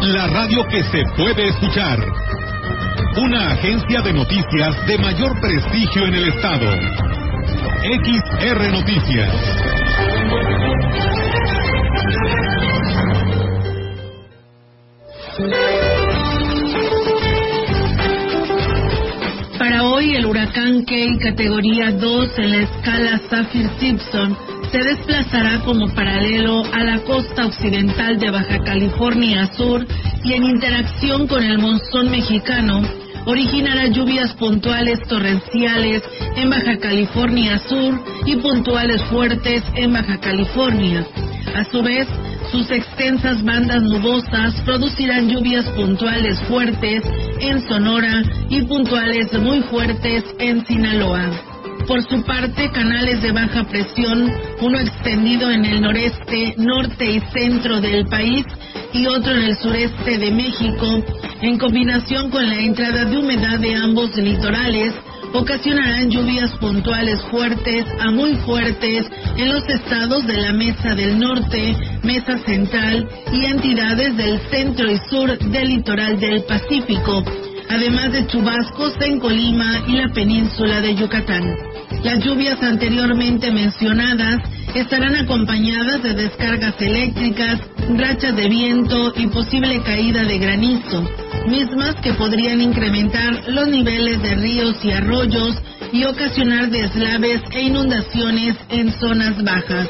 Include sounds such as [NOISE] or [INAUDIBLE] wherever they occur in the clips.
la radio que se puede escuchar. Una agencia de noticias de mayor prestigio en el estado. XR Noticias. Para hoy, el huracán Key, categoría 2 en la escala Saffir-Simpson, se desplazará como paralelo a la costa occidental de Baja California Sur y en interacción con el monzón mexicano, originará lluvias puntuales torrenciales en Baja California Sur y puntuales fuertes en Baja California. A su vez, sus extensas bandas nubosas producirán lluvias puntuales fuertes en Sonora y puntuales muy fuertes en Sinaloa. Por su parte, canales de baja presión, uno extendido en el noreste, norte y centro del país y otro en el sureste de México, en combinación con la entrada de humedad de ambos litorales, ocasionarán lluvias puntuales fuertes a muy fuertes en los estados de la Mesa del Norte, Mesa Central y entidades del centro y sur del litoral del Pacífico, además de chubascos en Colima y la península de Yucatán. Las lluvias anteriormente mencionadas estarán acompañadas de descargas eléctricas, rachas de viento y posible caída de granizo, mismas que podrían incrementar los niveles de ríos y arroyos y ocasionar deslaves e inundaciones en zonas bajas.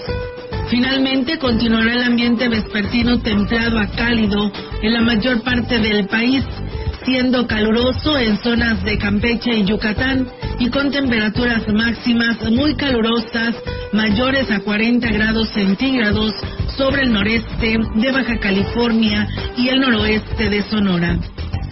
Finalmente continuará el ambiente vespertino templado a cálido en la mayor parte del país, siendo caluroso en zonas de Campeche y Yucatán y con temperaturas máximas muy calurosas, mayores a 40 grados centígrados sobre el noreste de Baja California y el noroeste de Sonora.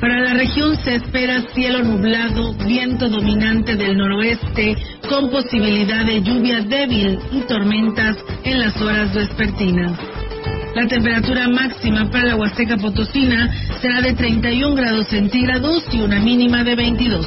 Para la región se espera cielo nublado, viento dominante del noroeste, con posibilidad de lluvia débil y tormentas en las horas vespertinas. La temperatura máxima para la Huasteca Potosina será de 31 grados centígrados y una mínima de 22.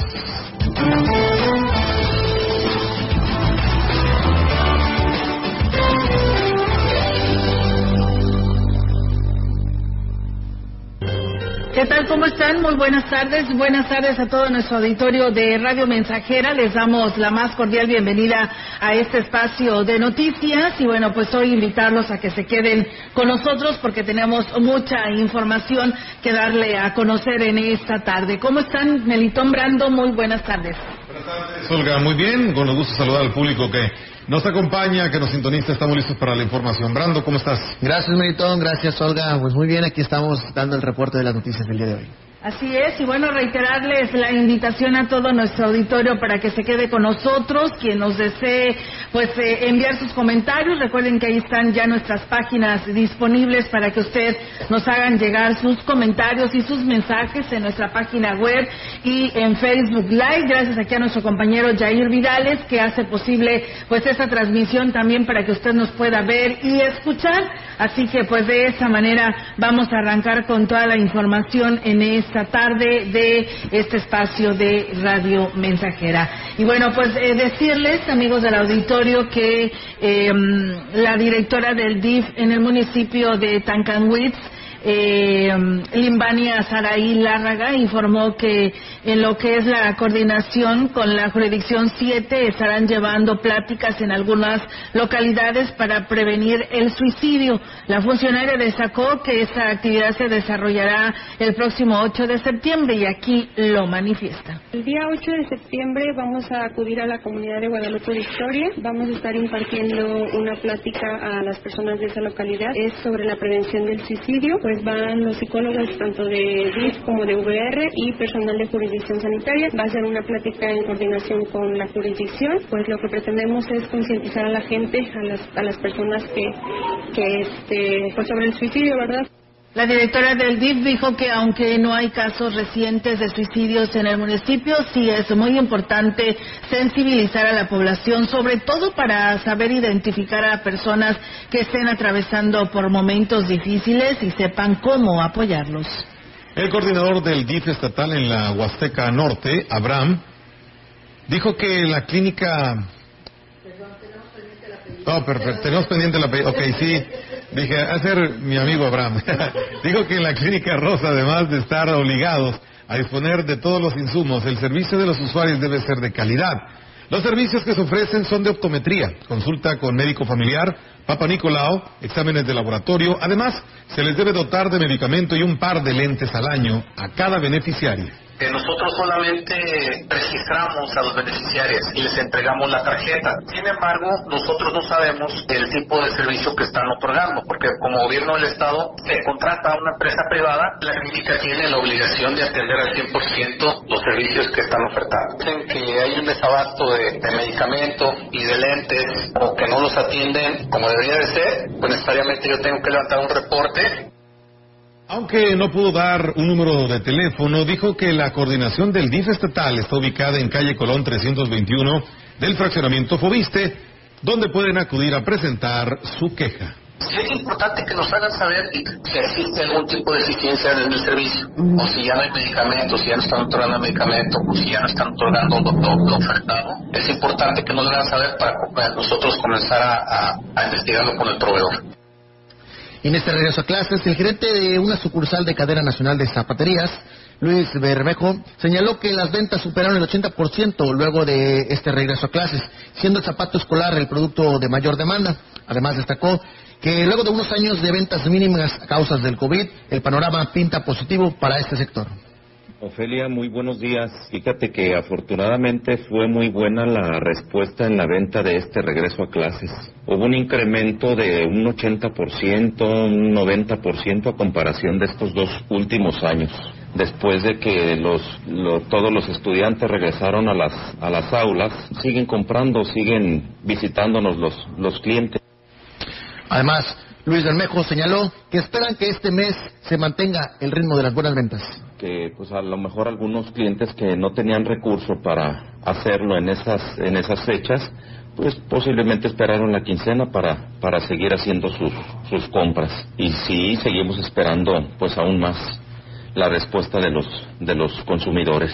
¿Qué tal? ¿Cómo están? Muy buenas tardes. Buenas tardes a todo nuestro auditorio de Radio Mensajera. Les damos la más cordial bienvenida a este espacio de noticias y bueno, pues hoy invitarlos a que se queden con nosotros porque tenemos mucha información que darle a conocer en esta tarde. ¿Cómo están? Melitón Brando, muy buenas tardes. Buenas tardes, Olga. Muy bien, con gusto saludar al público que nos acompaña, que nos sintoniza. Estamos listos para la información. Brando, ¿cómo estás? Gracias, Meritón. Gracias, Olga. Pues muy bien, aquí estamos dando el reporte de las noticias del día de hoy. Así es, y bueno, reiterarles la invitación a todo nuestro auditorio para que se quede con nosotros, quien nos desee pues eh, enviar sus comentarios, recuerden que ahí están ya nuestras páginas disponibles para que usted nos hagan llegar sus comentarios y sus mensajes en nuestra página web y en Facebook Live, gracias aquí a nuestro compañero Jair Vidales que hace posible pues esta transmisión también para que usted nos pueda ver y escuchar, así que pues de esa manera vamos a arrancar con toda la información en este esta tarde de este espacio de Radio Mensajera. Y bueno, pues eh, decirles, amigos del auditorio, que eh, la directora del DIF en el municipio de Tancanwitz, eh, Limbania Saraí Lárraga informó que en lo que es la coordinación con la jurisdicción 7 estarán llevando pláticas en algunas localidades para prevenir el suicidio. La funcionaria destacó que esta actividad se desarrollará el próximo 8 de septiembre y aquí lo manifiesta. El día 8 de septiembre vamos a acudir a la comunidad de Guadalupe Victoria. Vamos a estar impartiendo una plática a las personas de esa localidad. Es sobre la prevención del suicidio pues van los psicólogos tanto de DIF como de VR y personal de jurisdicción sanitaria. Va a ser una plática en coordinación con la jurisdicción. Pues lo que pretendemos es concientizar a la gente, a las, a las personas que, que este, pues sobre el suicidio, ¿verdad? La directora del DIF dijo que aunque no hay casos recientes de suicidios en el municipio, sí es muy importante sensibilizar a la población, sobre todo para saber identificar a personas que estén atravesando por momentos difíciles y sepan cómo apoyarlos. El coordinador del DIF estatal en la Huasteca Norte, Abraham, dijo que la clínica... Oh, perfecto, tenemos pendiente la... Ok, sí. Dije, a ser mi amigo Abraham. [LAUGHS] Dijo que en la Clínica Rosa, además de estar obligados a disponer de todos los insumos, el servicio de los usuarios debe ser de calidad. Los servicios que se ofrecen son de optometría, consulta con médico familiar, Papa Nicolau, exámenes de laboratorio. Además, se les debe dotar de medicamento y un par de lentes al año a cada beneficiario que nosotros solamente registramos a los beneficiarios y les entregamos la tarjeta. Sin embargo, nosotros no sabemos el tipo de servicio que están otorgando, porque como gobierno del Estado se contrata a una empresa privada, la clínica tiene la obligación de atender al 100% los servicios que están ofertando. Dicen que hay un desabasto de, de medicamento y de lentes o que no los atienden como debería de ser, pues necesariamente yo tengo que levantar un reporte aunque no pudo dar un número de teléfono, dijo que la coordinación del DIF estatal está ubicada en calle Colón 321 del fraccionamiento Fobiste, donde pueden acudir a presentar su queja. Sí es importante que nos hagan saber si existe algún tipo de deficiencia en el servicio, o si ya no hay medicamentos, si ya no están otorgando medicamentos, o si ya no están otorgando lo, ofertado. Es importante que nos hagan saber para nosotros comenzar a investigarlo con el proveedor. En este regreso a clases, el gerente de una sucursal de cadena nacional de zapaterías, Luis Bermejo, señaló que las ventas superaron el 80% luego de este regreso a clases, siendo el zapato escolar el producto de mayor demanda. Además, destacó que luego de unos años de ventas mínimas a causas del COVID, el panorama pinta positivo para este sector. Ofelia, muy buenos días. Fíjate que afortunadamente fue muy buena la respuesta en la venta de este regreso a clases. Hubo un incremento de un 80%, un 90% a comparación de estos dos últimos años. Después de que los, todos los estudiantes regresaron a las, a las aulas, siguen comprando, siguen visitándonos los, los clientes. Además, Luis Bermejo señaló que esperan que este mes se mantenga el ritmo de las buenas ventas. Que pues a lo mejor algunos clientes que no tenían recursos para hacerlo en esas en esas fechas, pues posiblemente esperaron la quincena para para seguir haciendo sus sus compras. Y sí seguimos esperando pues aún más la respuesta de los de los consumidores.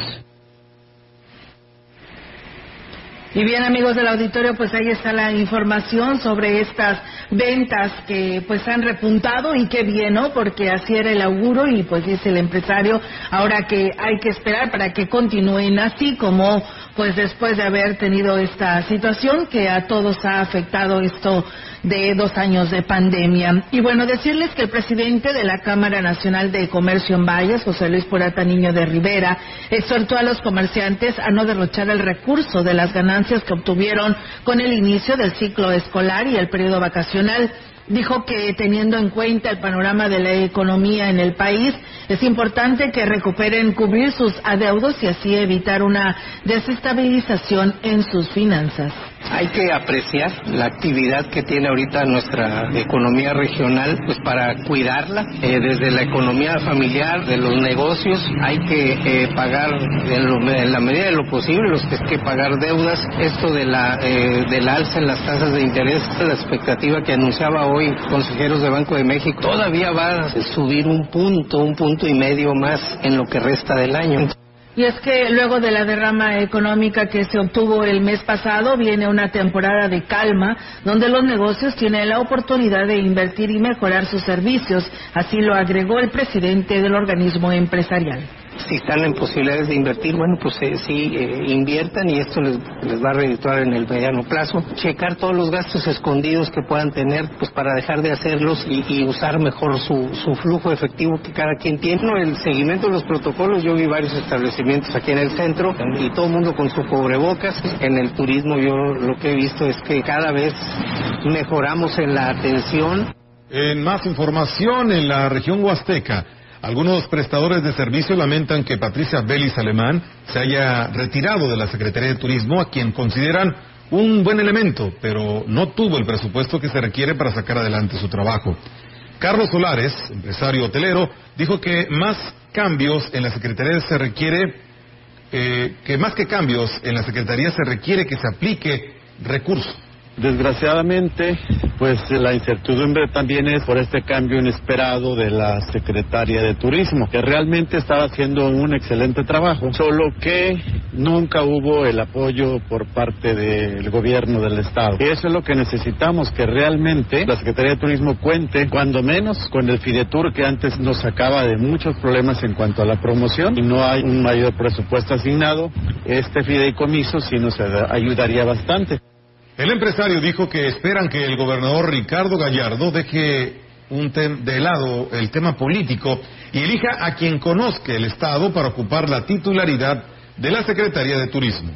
Y bien, amigos del auditorio, pues ahí está la información sobre estas ventas que pues han repuntado y qué bien, ¿no? Porque así era el auguro y pues dice el empresario ahora que hay que esperar para que continúen así como pues después de haber tenido esta situación que a todos ha afectado esto de dos años de pandemia. Y bueno, decirles que el presidente de la Cámara Nacional de Comercio en Valles, José Luis Porata Niño de Rivera, exhortó a los comerciantes a no derrochar el recurso de las ganancias que obtuvieron con el inicio del ciclo escolar y el periodo vacacional dijo que teniendo en cuenta el panorama de la economía en el país, es importante que recuperen cubrir sus adeudos y así evitar una desestabilización en sus finanzas. Hay que apreciar la actividad que tiene ahorita nuestra economía regional, pues para cuidarla, eh, desde la economía familiar, de los negocios, hay que eh, pagar en, la medida de lo posible los que hay que pagar deudas. Esto de la eh, del alza en las tasas de interés, la expectativa que anunciaba hoy consejeros de Banco de México, todavía va a subir un punto, un punto y medio más en lo que resta del año. Y es que luego de la derrama económica que se obtuvo el mes pasado, viene una temporada de calma, donde los negocios tienen la oportunidad de invertir y mejorar sus servicios. Así lo agregó el presidente del organismo empresarial si están en posibilidades de invertir, bueno, pues eh, sí, eh, inviertan y esto les, va a redituar en el mediano plazo. Checar todos los gastos escondidos que puedan tener, pues para dejar de hacerlos y, usar mejor su, su, flujo efectivo que cada quien tiene. el seguimiento de los protocolos, yo vi varios establecimientos aquí en el centro y todo el mundo con su cubrebocas. En el turismo yo lo que he visto es que cada vez mejoramos en la atención. En más información en la región huasteca. Algunos prestadores de servicio lamentan que Patricia Belis Alemán se haya retirado de la Secretaría de Turismo, a quien consideran un buen elemento, pero no tuvo el presupuesto que se requiere para sacar adelante su trabajo. Carlos Solares, empresario hotelero, dijo que más cambios en la Secretaría se requiere, eh, que más que cambios en la Secretaría se requiere que se aplique recursos. Desgraciadamente, pues la incertidumbre también es por este cambio inesperado de la secretaria de Turismo, que realmente estaba haciendo un excelente trabajo, solo que nunca hubo el apoyo por parte del gobierno del Estado. Eso es lo que necesitamos, que realmente la Secretaría de Turismo cuente, cuando menos, con el Fidetur, que antes nos sacaba de muchos problemas en cuanto a la promoción, y no hay un mayor presupuesto asignado, este fideicomiso sí nos ayudaría bastante. El empresario dijo que esperan que el gobernador Ricardo Gallardo deje un de lado el tema político y elija a quien conozca el Estado para ocupar la titularidad de la Secretaría de Turismo.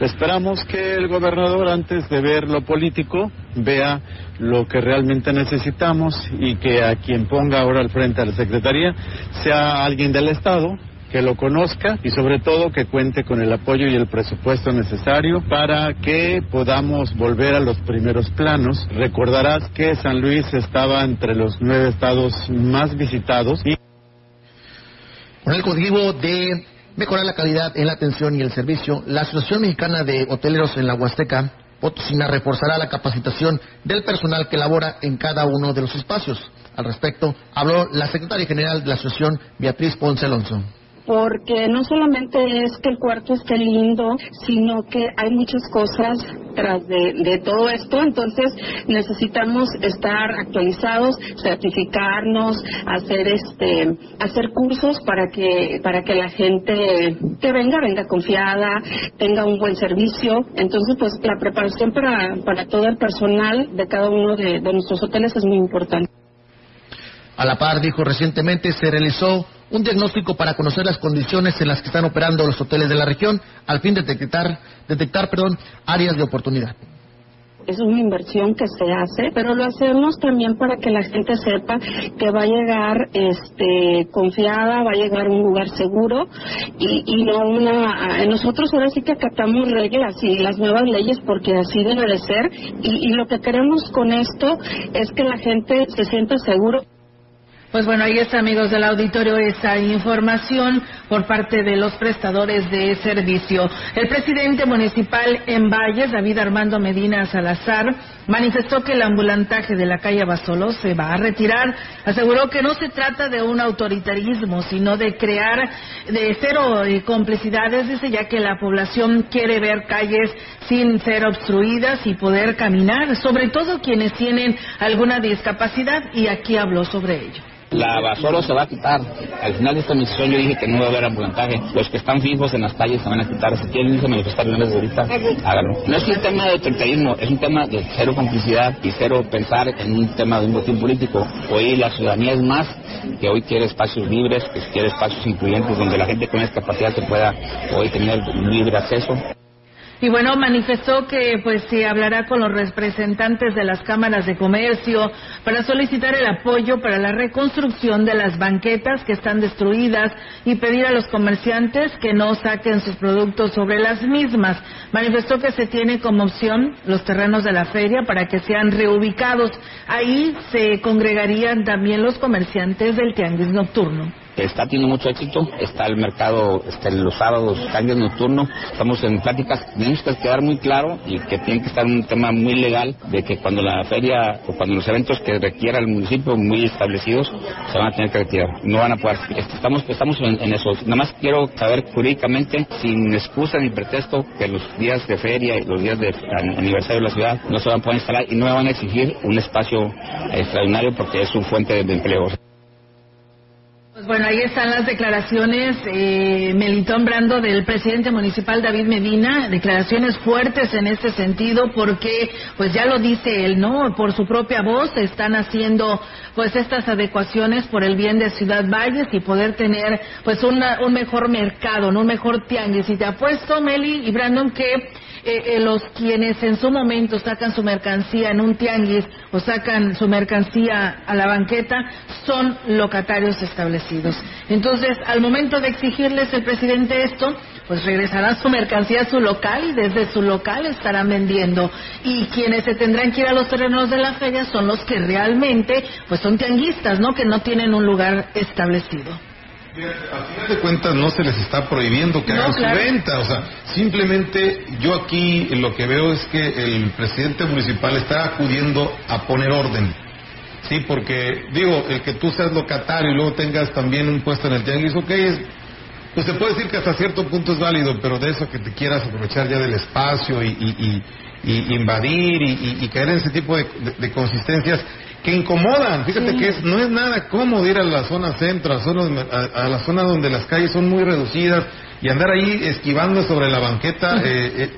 Esperamos que el gobernador, antes de ver lo político, vea lo que realmente necesitamos y que a quien ponga ahora al frente a la Secretaría sea alguien del Estado que lo conozca y sobre todo que cuente con el apoyo y el presupuesto necesario para que podamos volver a los primeros planos. Recordarás que San Luis estaba entre los nueve estados más visitados y con el objetivo de mejorar la calidad en la atención y el servicio, la Asociación Mexicana de Hoteleros en la Huasteca Potosina reforzará la capacitación del personal que labora en cada uno de los espacios. Al respecto, habló la secretaria general de la Asociación, Beatriz Ponce Alonso porque no solamente es que el cuarto esté lindo, sino que hay muchas cosas tras de, todo esto, entonces necesitamos estar actualizados, certificarnos, hacer este, hacer cursos para que para que la gente que venga venga confiada, tenga un buen servicio, entonces pues la preparación para para todo el personal de cada uno de nuestros hoteles es muy importante. A la par, dijo recientemente, se realizó un diagnóstico para conocer las condiciones en las que están operando los hoteles de la región, al fin de detectar, detectar perdón, áreas de oportunidad es una inversión que se hace, pero lo hacemos también para que la gente sepa que va a llegar este, confiada, va a llegar a un lugar seguro y, y no una... Nosotros ahora sí que acatamos reglas y las nuevas leyes porque así debe de ser y, y lo que queremos con esto es que la gente se sienta seguro. Pues bueno, ahí está, amigos del auditorio, esa información por parte de los prestadores de servicio. El presidente municipal en Valles, David Armando Medina Salazar, manifestó que el ambulantaje de la calle Basolo se va a retirar. Aseguró que no se trata de un autoritarismo, sino de crear de cero eh, complicidades, dice, ya que la población quiere ver calles sin ser obstruidas y poder caminar, sobre todo quienes tienen alguna discapacidad, y aquí habló sobre ello. La basura se va a quitar. Al final de esta misión yo dije que no va a haber ambulantaje. Los que están fijos en las calles se van a quitar. Si quieren irse manifestar desde ahorita, háganlo. No es un tema de autoritarismo, es un tema de cero complicidad y cero pensar en un tema de un botín político. Hoy la ciudadanía es más que hoy quiere espacios libres, que quiere espacios incluyentes donde la gente con discapacidad se pueda hoy tener libre acceso. Y bueno, manifestó que pues se hablará con los representantes de las cámaras de comercio para solicitar el apoyo para la reconstrucción de las banquetas que están destruidas y pedir a los comerciantes que no saquen sus productos sobre las mismas. Manifestó que se tiene como opción los terrenos de la feria para que sean reubicados. Ahí se congregarían también los comerciantes del tianguis nocturno está teniendo mucho éxito, está el mercado este, los sábados, cambios nocturnos, estamos en pláticas, tenemos que quedar muy claro y que tiene que estar un tema muy legal de que cuando la feria o cuando los eventos que requiera el municipio muy establecidos se van a tener que retirar, no van a poder. Estamos, estamos en, eso, nada más quiero saber jurídicamente, sin excusa ni pretexto, que los días de feria y los días de aniversario de la ciudad no se van a poder instalar y no me van a exigir un espacio extraordinario porque es su fuente de empleo. Pues bueno, ahí están las declaraciones, eh, Melitón Brando, del presidente municipal David Medina, declaraciones fuertes en este sentido, porque, pues ya lo dice él, ¿no? Por su propia voz están haciendo, pues, estas adecuaciones por el bien de Ciudad Valles y poder tener, pues, un mejor mercado, ¿no? un mejor tianguis. Y te apuesto, Meli y Brandon, que eh, eh, los quienes en su momento sacan su mercancía en un tianguis o sacan su mercancía a la banqueta son locatarios establecidos. Entonces, al momento de exigirles el presidente esto, pues regresará su mercancía a su local y desde su local estarán vendiendo. Y quienes se tendrán que ir a los terrenos de la feria son los que realmente, pues son tianguistas, ¿no? Que no tienen un lugar establecido. A final de cuentas no se les está prohibiendo que hagan su venta, o sea, simplemente yo aquí lo que veo es que el presidente municipal está acudiendo a poner orden. Sí, porque digo, el que tú seas locatario y luego tengas también un puesto en el tianguis, ok, es, pues se puede decir que hasta cierto punto es válido, pero de eso que te quieras aprovechar ya del espacio y, invadir y, caer en ese tipo de consistencias, que incomodan. Fíjate que es, no es nada cómodo ir a la zona centro, a, a, la zona donde las calles son muy reducidas y andar ahí esquivando sobre la banqueta. Eh, eh,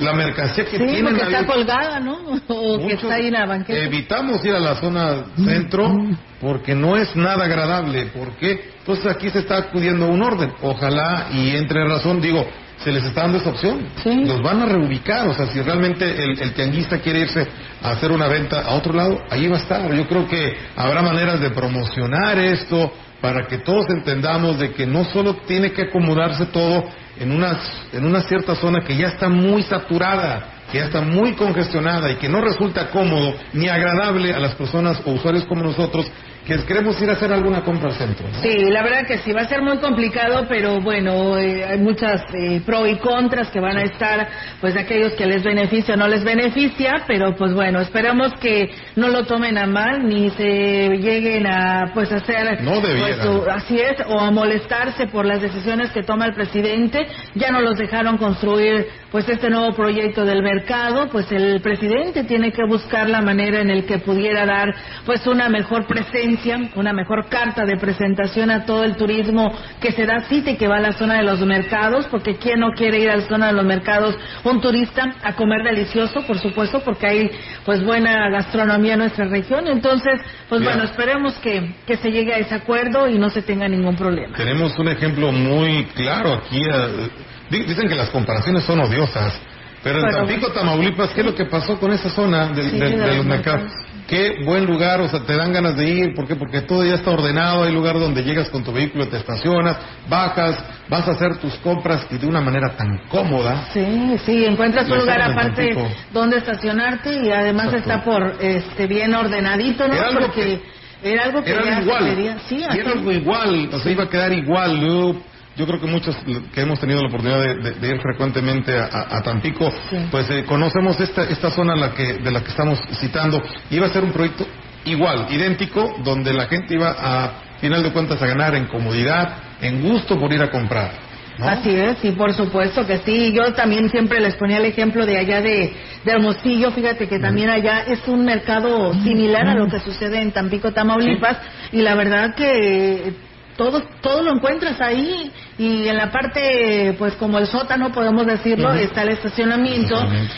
la mercancía que sí, tienen porque está colgada, ¿no? [LAUGHS] O que está ahí en la banqueta. Evitamos ir a la zona centro porque no es nada agradable. ¿Por qué? Entonces aquí se está acudiendo a un orden. Ojalá y entre razón, digo, se les está dando esa opción. Los van a reubicar. O sea, si realmente el, el, tianguista quiere irse a hacer una venta a otro lado, ahí va a estar. Yo creo que habrá maneras de promocionar esto para que todos entendamos de que no solo tiene que acomodarse todo en una, en una cierta zona que ya está muy saturada, que ya está muy congestionada y que no resulta cómodo ni agradable a las personas o usuarios como nosotros que queremos ir a hacer alguna compra al centro. Sí, la verdad que sí, va a ser muy complicado, pero bueno, eh, hay muchas eh, pro y contras que van a estar, pues aquellos que les beneficia o no les beneficia, pero pues bueno, esperamos que no lo tomen a mal ni se lleguen a pues hacer, no pues, así es, o a molestarse por las decisiones que toma el presidente. Ya no los dejaron construir pues este nuevo proyecto del mercado, pues el presidente tiene que buscar la manera en el que pudiera dar pues una mejor presencia, una mejor carta de presentación a todo el turismo que se da cita y que va a la zona de los mercados, porque quién no quiere ir a la zona de los mercados, un turista a comer delicioso, por supuesto, porque hay pues buena gastronomía en nuestra región, entonces pues bueno, esperemos que, que se llegue a ese acuerdo y no se tenga ningún problema. Tenemos un ejemplo muy claro aquí. Eh, Dicen que las comparaciones son odiosas, pero en Tampico, Tamaulipas, ¿qué es lo que pasó con esa zona de, los mercados? Qué buen lugar, o sea, te dan ganas de ir, ¿por qué? Porque todo ya está ordenado, hay lugar donde llegas con tu vehículo, te estacionas, bajas, vas a hacer tus compras y de una manera tan cómoda. Sí, sí, encuentras un lugar aparte donde estacionarte y además está por este bien ordenadito, ¿no? Era algo que, era algo que era igual, sí, era algo igual, o sea, iba a quedar igual, ¿no? Yo creo que muchos que hemos tenido la oportunidad de, ir frecuentemente a, Tampico, pues eh, conocemos esta, esta zona la que, de la que estamos citando. Iba a ser un proyecto igual, idéntico, donde la gente iba a, final de cuentas, a ganar en comodidad, en gusto por ir a comprar. Así es, sí, por supuesto que sí. Yo también siempre les ponía el ejemplo de allá de, de Hermosillo. Fíjate que también allá es un mercado similar a lo que sucede en Tampico, Tamaulipas. Y la verdad que todo, todo lo encuentras ahí y en la parte, pues como el sótano, podemos decirlo, está el estacionamiento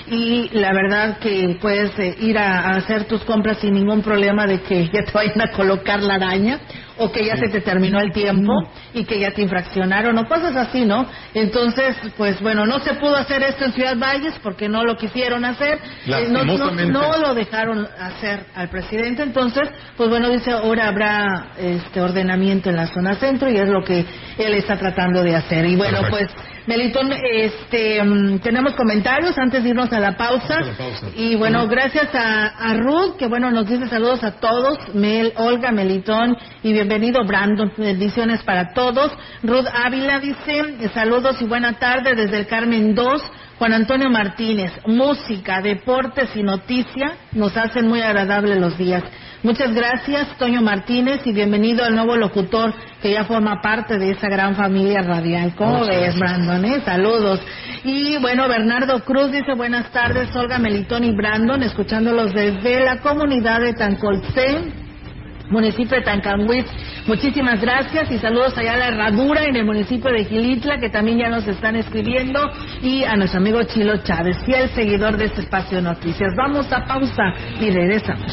y la verdad que puedes eh, ir a, hacer tus compras sin ningún problema de que ya te vayan a colocar la araña o que ya se te terminó el tiempo y que ya te infraccionaron o cosas así, ¿no? Entonces, pues bueno, no se pudo hacer esto en Ciudad Valles porque no lo quisieron hacer, eh, no, no, lo dejaron hacer al presidente, entonces, pues bueno, dice, ahora habrá este ordenamiento en la zona centro y es lo que él está tratando de hacer. Y bueno, pues Melitón, este, mm, tenemos comentarios antes de irnos a la pausa. Y bueno, gracias a, Ruth, que bueno, nos dice saludos a todos. Mel, Olga, Melitón y bienvenido Brandon. Bendiciones para todos. Ruth Ávila dice saludos y buena tarde desde el Carmen 2. Juan Antonio Martínez, música, deportes y noticia nos hacen muy agradables los días. Muchas gracias, Toño Martínez, y bienvenido al nuevo locutor que ya forma parte de esa gran familia radial. ¿Cómo ves, Brandon? Eh? Saludos. Y bueno, Bernardo Cruz dice buenas tardes, Olga Melitón y Brandon, escuchándolos desde la comunidad de Tancolcé, municipio de Tancanwitz. Muchísimas gracias y saludos allá a la Herradura en el municipio de Gilitla, que también ya nos están escribiendo, y a nuestro amigo Chilo Chávez, fiel seguidor de este espacio de noticias. Vamos a pausa y regresamos.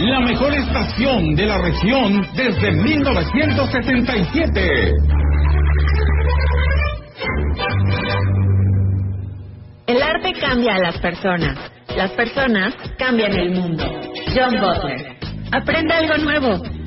La mejor estación de la región desde 1977. El arte cambia a las personas. Las personas cambian el mundo. John Butler. Aprende algo nuevo.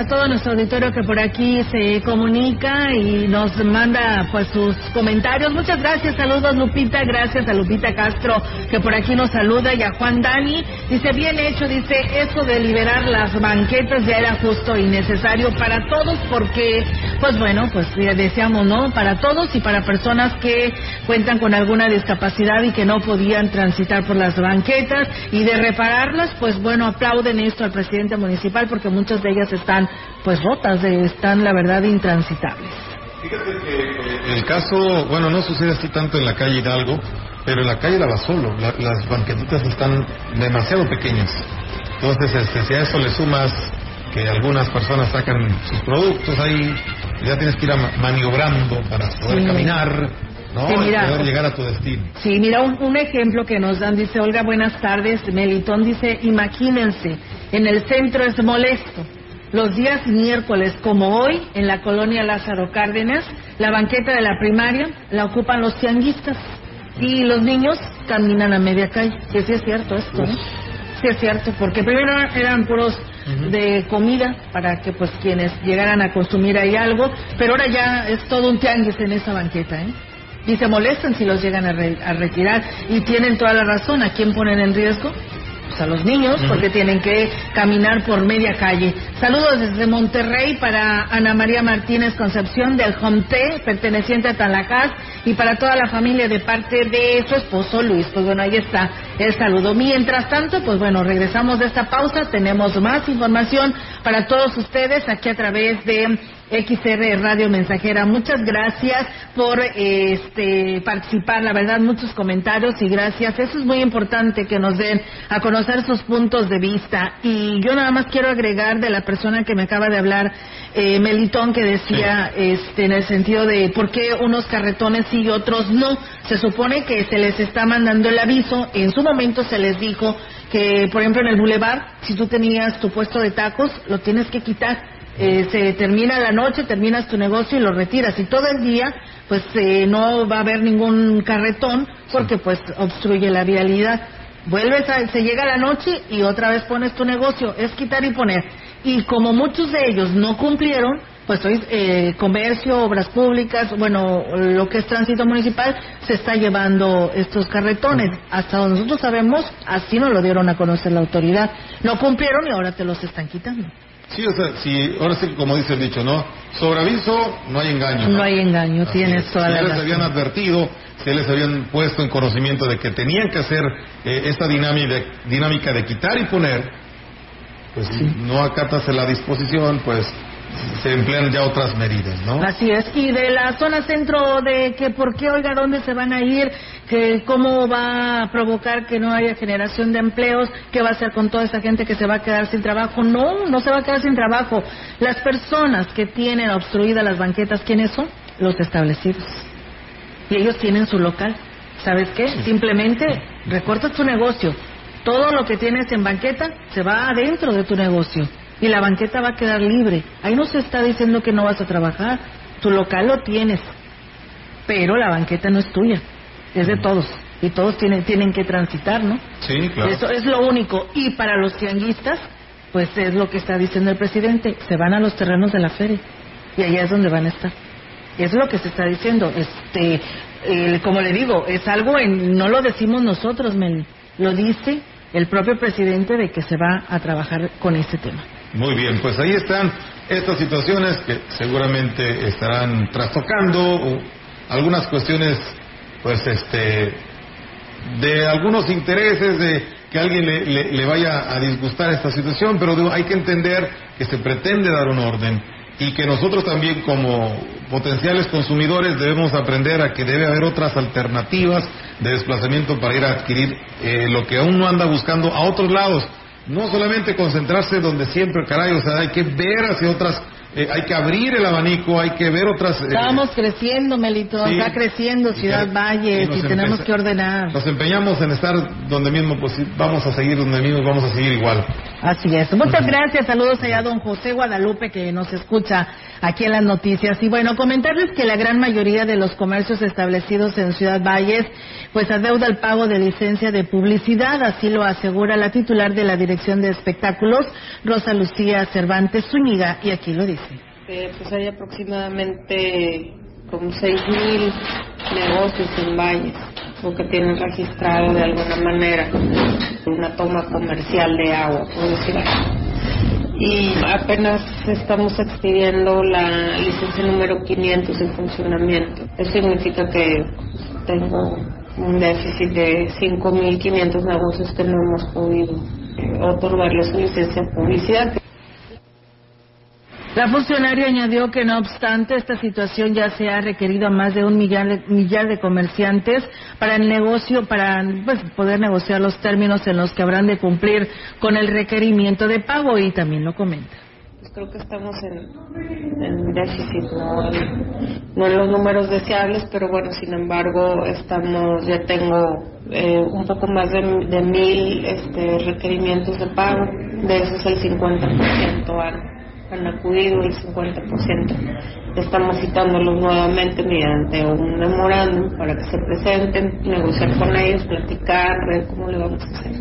A todo nuestro auditorio que por aquí se comunica y nos manda pues sus comentarios. Muchas gracias, saludos Lupita, gracias a Lupita Castro que por aquí nos saluda y a Juan Dani. Dice, bien hecho, dice, eso de liberar las banquetas ya era justo y necesario para todos porque, pues bueno, pues deseamos, ¿no? Para todos y para personas que cuentan con alguna discapacidad y que no podían transitar por las banquetas y de repararlas, pues bueno, aplauden esto al presidente municipal porque muchas de ellas están pues rotas, de- están la verdad intransitables. Fíjate que el caso, bueno, no sucede así tanto en la calle Hidalgo, pero en la calle Lavasolo, la- las banquetitas están demasiado pequeñas. Entonces, este, si a eso le sumas que algunas personas sacan sus productos ahí, ya tienes que ir a maniobrando para poder Sí. caminar, ¿no? Sí, mira. poder llegar a tu destino. Sí, mira, un, un ejemplo que nos dan, dice Olga, buenas tardes, Melitón dice, imagínense, en el centro es molesto. Los días miércoles, como hoy, en la colonia Lázaro Cárdenas, la banqueta de la primaria la ocupan los tianguistas y los niños caminan a media calle. Que sí es cierto esto, ¿eh? Sí es cierto, porque primero eran puros de comida para que pues quienes llegaran a consumir ahí algo, pero ahora ya es todo un tianguis en esa banqueta, ¿eh? Y se molestan si los llegan a, re- a retirar y tienen toda la razón. ¿A quién ponen en riesgo? Pues a los niños, porque tienen que caminar por media calle. Saludos desde Monterrey para Ana María Martínez Concepción del Homte, perteneciente a Talacás, y para toda la familia de parte de su esposo Luis. Pues bueno, ahí está el saludo. Mientras tanto, pues bueno, regresamos de esta pausa. Tenemos más información para todos ustedes aquí a través de XR Radio Mensajera. Muchas gracias por este, participar, la verdad, muchos comentarios y gracias. Eso es muy importante que nos den a conocer sus puntos de vista. Y yo nada más quiero agregar de la persona que me acaba de hablar, eh, Melitón, que decía este, en el sentido de por qué unos carretones sí y otros no. Se supone que se les está mandando el aviso. En su momento se les dijo que, por ejemplo, en el Boulevard, si tú tenías tu puesto de tacos, lo tienes que quitar eh, se termina la noche, terminas tu negocio y lo retiras. Y todo el día, pues eh, no va a haber ningún carretón porque pues obstruye la vialidad. Vuelves a, se llega la noche y otra vez pones tu negocio. Es quitar y poner. Y como muchos de ellos no cumplieron, pues hoy eh, comercio, obras públicas, bueno, lo que es tránsito municipal, se está llevando estos carretones. Hasta donde nosotros sabemos, así nos lo dieron a conocer la autoridad. No cumplieron y ahora te los están quitando. Sí, o sea, si, ahora sí, como dice el dicho, ¿no? Sobre aviso, no hay engaño. No, hay engaño, tienes toda si la les habían advertido, si les habían puesto en conocimiento de que tenían que hacer eh, esta dinámica de, dinámica de quitar y poner, pues si no acatas la disposición, pues se emplean ya otras medidas, ¿no? Así es. Y de la zona centro, de que por qué, oiga, dónde se van a ir, que cómo va a provocar que no haya generación de empleos, qué va a hacer con toda esa gente que se va a quedar sin trabajo. No, no se va a quedar sin trabajo. Las personas que tienen obstruidas las banquetas, ¿quiénes son? Los establecidos. Y ellos tienen su local. ¿Sabes qué? Simplemente recortas tu negocio. Todo lo que tienes en banqueta se va adentro de tu negocio y la banqueta va a quedar libre. Ahí no se está diciendo que no vas a trabajar. Tu local lo tienes, pero la banqueta no es tuya, es de todos. Y todos tienen, tienen que transitar, ¿no? Sí, claro. Eso es lo único. Y para los tianguistas, pues es lo que está diciendo el presidente, se van a los terrenos de la feria y allá es donde van a estar. Es lo que se está diciendo. Este, eh, como le digo, es algo en, no lo decimos nosotros, Meli, lo dice el propio presidente de que se va a trabajar con este tema. Muy bien, pues ahí están estas situaciones que seguramente estarán trastocando algunas cuestiones, pues este, de algunos intereses de que alguien le, vaya a disgustar esta situación, pero hay que entender que se pretende dar un orden y que nosotros también como potenciales consumidores debemos aprender a que debe haber otras alternativas de desplazamiento para ir a adquirir eh, lo que aún no anda buscando a otros lados. No solamente concentrarse donde siempre, caray, o sea, hay que ver hacia otras, eh, hay que abrir el abanico, hay que ver otras... eh, Estábamos creciendo, Melito, sí. está creciendo Ciudad Y Valles nos y tenemos que ordenar. nos empeñamos en estar donde mismo, pues vamos a seguir donde mismo, vamos a seguir igual. Así es. Muchas gracias. Saludos allá a don José Guadalupe que nos escucha aquí en las noticias. Y bueno, comentarles que la gran mayoría de los comercios establecidos en Ciudad Valles pues adeuda el pago de licencia de publicidad, así lo asegura la titular de la Dirección de Espectáculos, Rosa Lucía Cervantes Zúñiga, y aquí lo dice. Eh, pues hay aproximadamente como 6.000 negocios en Valles, o que tienen registrado de alguna manera una toma comercial de agua, por. Y apenas estamos expidiendo la licencia número 500 en funcionamiento. Eso significa que tengo un déficit de 5.500 negocios que no hemos podido eh, otorgarles su licencia de publicidad. La funcionaria añadió que no obstante esta situación ya se ha requerido a más de un millar de, millar de comerciantes para el negocio, para pues, poder negociar los términos en los que habrán de cumplir con el requerimiento de pago y también lo comenta. Pues creo que estamos en, en déficit, ¿no? No en los números deseables, pero bueno, sin embargo, estamos, ya tengo eh, un poco más de, de mil este, requerimientos de pago, de esos el 50% han, han acudido, el 50%. Estamos citándolos nuevamente mediante un memorándum para que se presenten, negociar con ellos, platicar, ver cómo le vamos a hacer.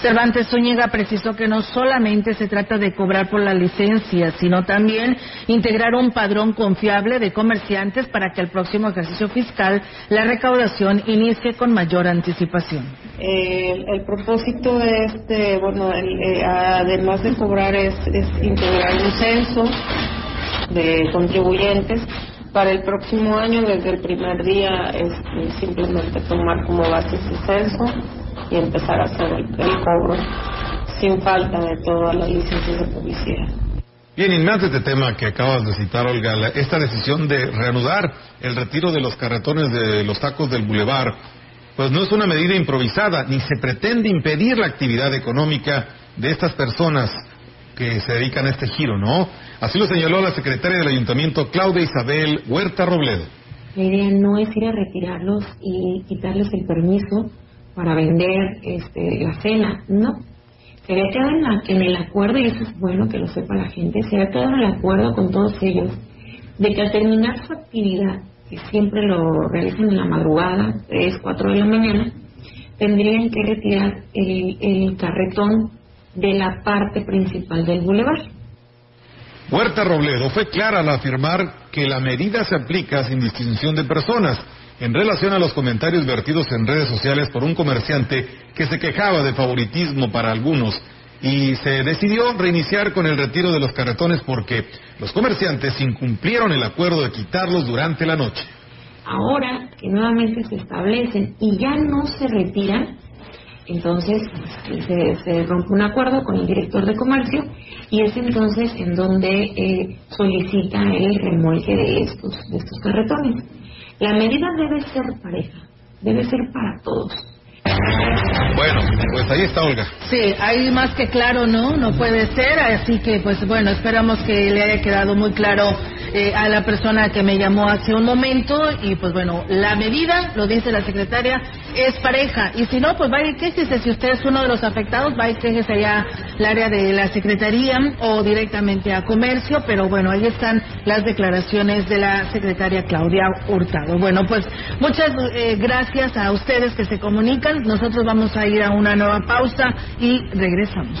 Cervantes Zúñiga precisó que no solamente se trata de cobrar por la licencia, sino también integrar un padrón confiable de comerciantes para que el próximo ejercicio fiscal la recaudación inicie con mayor anticipación. Eh, el propósito de, bueno, el- eh, además de cobrar, es, es integrar un censo de contribuyentes. Para el próximo año, desde el primer día, es simplemente tomar como base ese censo y empezar a hacer el, cobro sin falta de todas las licencias de publicidad. Bien, y más este tema que acabas de citar, Olga, esta decisión de reanudar el retiro de los carretones de los tacos del bulevar, pues no es una medida improvisada, ni se pretende impedir la actividad económica de estas personas que se dedican a este giro, ¿no? Así lo señaló la secretaria del ayuntamiento, Claudia Isabel Huerta Robledo. La idea no es ir a retirarlos y quitarles el permiso para vender este, la cena, no. Se había quedado en, la- en el acuerdo, y eso es bueno que lo sepa la gente, se había quedado en el acuerdo con todos ellos de que al terminar su actividad, siempre lo realizan en la madrugada, 3, 4 de la mañana, tendrían que retirar el, el carretón de la parte principal del bulevar. Huerta Robledo fue clara al afirmar que la medida se aplica sin distinción de personas en relación a los comentarios vertidos en redes sociales por un comerciante que se quejaba de favoritismo para algunos y se decidió reiniciar con el retiro de los carretones porque los comerciantes incumplieron el acuerdo de quitarlos durante la noche. Ahora que nuevamente se establecen y ya no se retiran, entonces se, se rompe un acuerdo con el director de comercio y es entonces en donde eh, solicita el remolque de estos, de estos carretones. La medida debe ser pareja, debe ser para todos. Bueno, pues ahí está Olga. Sí, ahí más que claro, ¿no? No puede ser, así que pues bueno, esperamos que le haya quedado muy claro eh, a la persona que me llamó hace un momento y pues bueno, la medida, lo dice la secretaria, es pareja y si no, pues vaya y quéjese, si usted es uno de los afectados, vaya y quéjese allá al área de la secretaría o directamente a comercio, pero bueno, ahí están las declaraciones de la secretaria Claudia Hurtado. Bueno, pues muchas eh, gracias a ustedes que se comunican, nosotros vamos a ir a una nueva pausa y regresamos.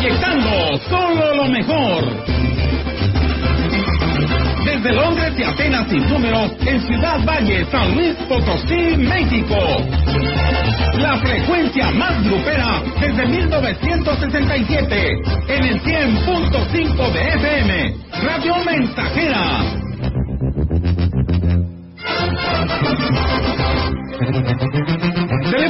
Proyectando solo lo mejor. Desde Londres y Atenas sin números, en Ciudad Valle, San Luis Potosí, México. La frecuencia más grupera desde 1967, en el 100.5 de FM, Radio Mensajera.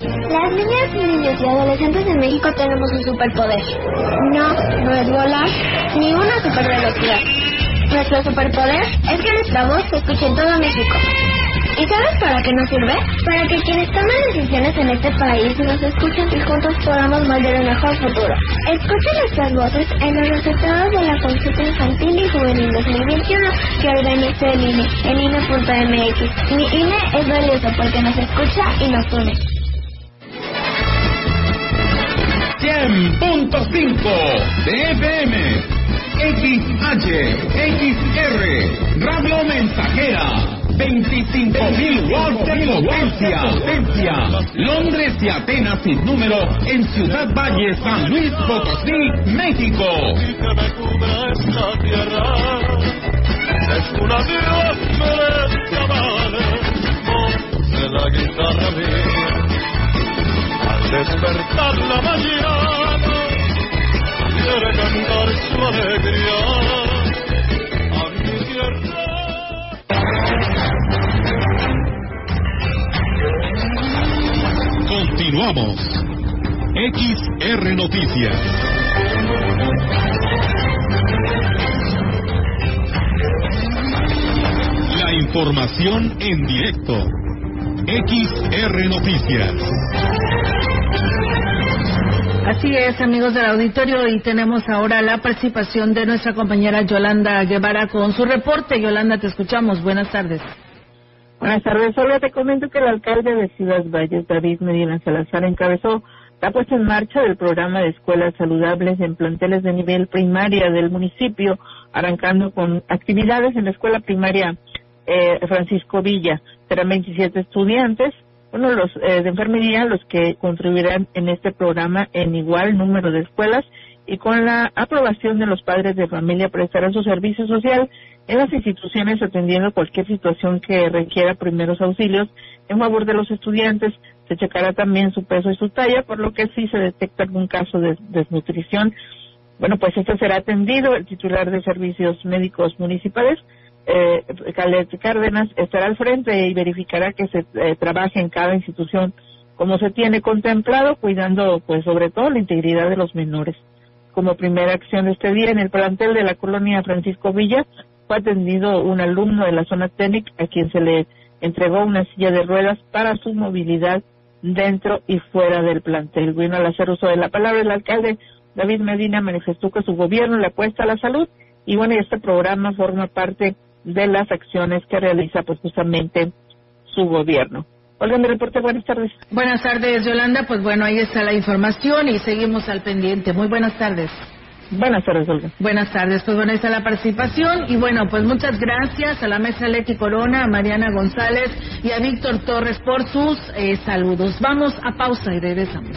Las niñas, niños y adolescentes en México tenemos un superpoder. No, no es volar, ni una supervelocidad. Nuestro superpoder es que nuestra voz se escuche en todo México. ¿Y sabes para qué nos sirve? Para que quienes toman decisiones en este país nos escuchen y juntos podamos moldear un mejor futuro. Escuchen nuestras voces en los resultados de la consulta infantil y juvenil 2021 que organiza el INE, en INE.mx. Mi INE es valioso porque nos escucha y nos une. 100.5 de FM. XH, XR, Radio Mensajera. 25.000 watts de potencia, potencia. Londres y Atenas sin número en Ciudad Valle, San Luis Potosí, México. Es una de la guitarra despertar la mañana, quiere cantar su alegría a mi tierra. Continuamos. XR Noticias. La información en directo. XR Noticias. Así es, amigos del auditorio, y tenemos ahora la participación de nuestra compañera Yolanda Guevara con su reporte. Yolanda, te escuchamos. Buenas tardes. Buenas tardes, Olga. Te comento que el alcalde de Ciudad Valles, David Medina Salazar, encabezó la puesta en marcha del programa de escuelas saludables en planteles de nivel primaria del municipio, arrancando con actividades en la escuela primaria eh, Francisco Villa. Serán 27 estudiantes, bueno, los eh, de enfermería, los que contribuirán en este programa en igual número de escuelas y con la aprobación de los padres de familia prestarán su servicio social en las instituciones atendiendo cualquier situación que requiera primeros auxilios en favor de los estudiantes. Se checará también su peso y su talla, por lo que si se detecta algún caso de desnutrición, bueno, pues este será atendido. El titular de servicios médicos municipales, eh, Caleb Cárdenas, estará al frente y verificará que se eh, trabaje en cada institución como se tiene contemplado, cuidando pues sobre todo la integridad de los menores. Como primera acción de este día, en el plantel de la colonia Francisco Villa, fue atendido un alumno de la zona técnica a quien se le entregó una silla de ruedas para su movilidad dentro y fuera del plantel. Bueno, al hacer uso de la palabra, el alcalde David Medina manifestó que su gobierno le apuesta a la salud y bueno, este programa forma parte las acciones que realiza pues justamente su gobierno. Olga, mi reporte, buenas tardes. Buenas tardes, Yolanda. Pues bueno, ahí está la información y seguimos al pendiente. Muy buenas tardes. Buenas tardes, Olga. Buenas tardes, pues bueno, ahí está la participación y bueno, pues muchas gracias a la mesa Leti Corona, a Mariana González y a Víctor Torres por sus eh, saludos. Vamos a pausa y regresamos.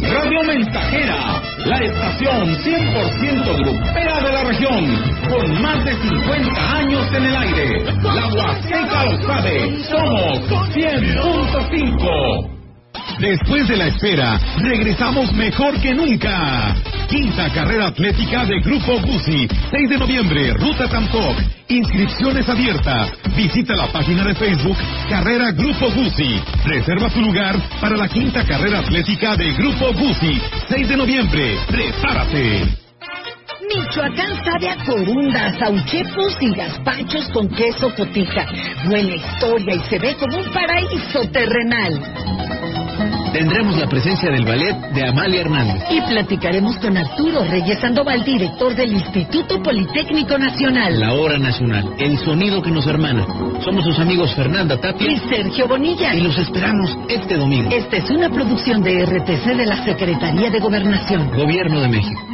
Radio Mensajera, la estación 100% grupera de la región, con más de 50 años en el aire. La Huasteca lo sabe, somos 100.5. Después de la espera, regresamos mejor que nunca. Quinta carrera atlética de Grupo Guzzi, 6 de noviembre, Ruta Tampoc. Inscripciones abiertas. Visita la página de Facebook Carrera Grupo Guzzi. Reserva tu lugar para la quinta carrera atlética de Grupo Guzzi, 6 de noviembre. Prepárate. Michoacán sabe a corundas, auchepos y gazpachos con queso cotija. Buena historia y se ve como un paraíso terrenal. Tendremos la presencia del ballet de Amalia Hernández. Y platicaremos con Arturo Reyes Sandoval, director del Instituto Politécnico Nacional. La hora nacional, el sonido que nos hermana. Somos sus amigos Fernanda Tapia Y Sergio Bonilla. y los esperamos este domingo. Esta es una producción de RTC de la Secretaría de Gobernación. Gobierno de México.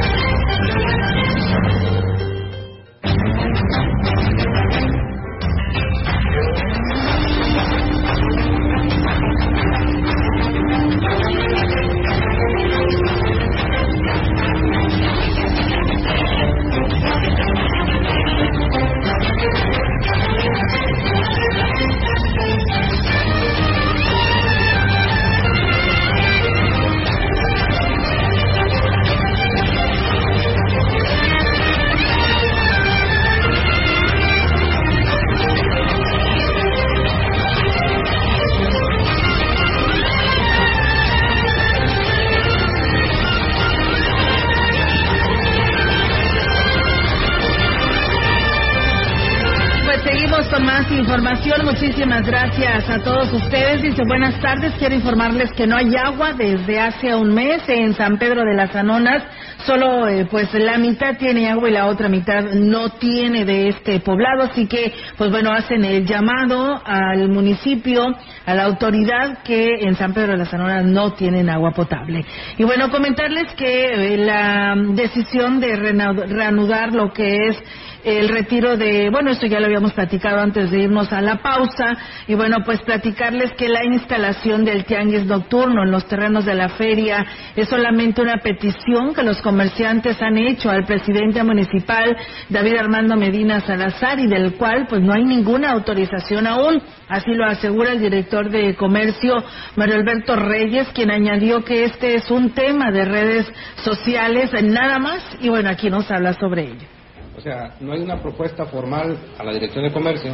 información. Muchísimas gracias a todos ustedes. Dice, buenas tardes. Quiero informarles que no hay agua desde hace un mes en San Pedro de las Anonas. Solo eh, pues la mitad tiene agua y la otra mitad no tiene de este poblado. Así que pues bueno, hacen el llamado al municipio, a la autoridad que en San Pedro de las Anonas no tienen agua potable. Y bueno, comentarles que eh, la decisión de reanudar lo que es el retiro de, bueno, esto ya lo habíamos platicado antes de irnos a la pausa, y bueno, pues platicarles que la instalación del tianguis nocturno en los terrenos de la feria es solamente una petición que los comerciantes han hecho al presidente municipal David Armando Medina Salazar y del cual pues no hay ninguna autorización aún, así lo asegura el director de comercio Mario Alberto Reyes, quien añadió que este es un tema de redes sociales, nada más, y bueno, aquí nos habla sobre ello. O sea, no hay una propuesta formal a la Dirección de Comercio